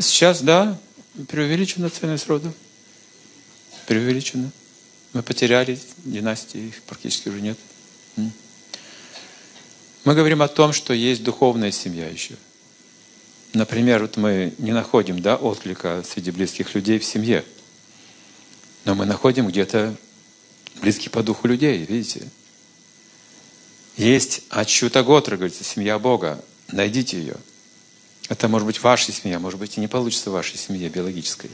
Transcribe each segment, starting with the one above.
Сейчас, да, преувеличена ценность рода. Преувеличена. Мы потеряли династии, их практически уже нет. Мы говорим о том, что есть духовная семья еще. Например, вот мы не находим да, отклика среди близких людей в семье. Но мы находим где-то близких по духу людей, видите? Есть Ачутаготра, говорится, семья Бога. Найдите ее. Это может быть ваша семья, может быть и не получится в вашей семье биологической.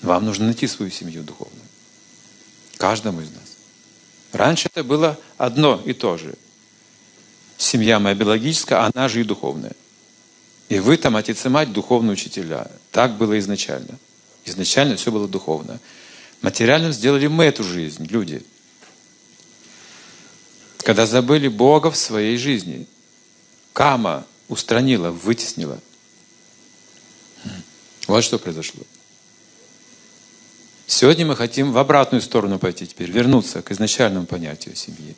Вам нужно найти свою семью духовную. Каждому из нас. Раньше это было одно и то же. Семья моя биологическая, она же и духовная. И вы там, отец и мать, духовные учителя. Так было изначально. Изначально все было духовно. Материальным сделали мы эту жизнь, люди. Когда забыли Бога в своей жизни. Кама устранила, вытеснила. Вот что произошло. Сегодня мы хотим в обратную сторону пойти теперь, вернуться к изначальному понятию семьи.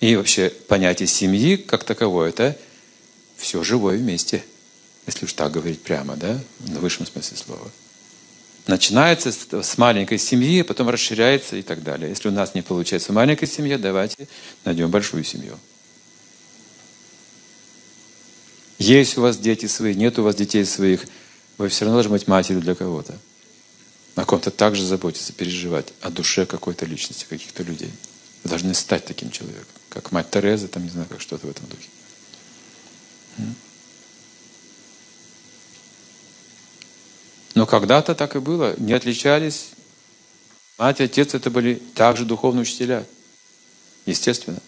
И вообще понятие семьи как таковое – это все живое вместе, если уж так говорить прямо, да, в высшем смысле слова. Начинается с маленькой семьи, потом расширяется и так далее. Если у нас не получается маленькая семья, давайте найдем большую семью. Есть у вас дети свои, нет у вас детей своих, вы все равно должны быть матерью для кого-то. О ком-то также заботиться, переживать о душе какой-то личности, каких-то людей. Вы должны стать таким человеком, как мать Тереза, там не знаю, как что-то в этом духе. Но когда-то так и было. Не отличались. Мать и отец это были также духовные учителя. Естественно.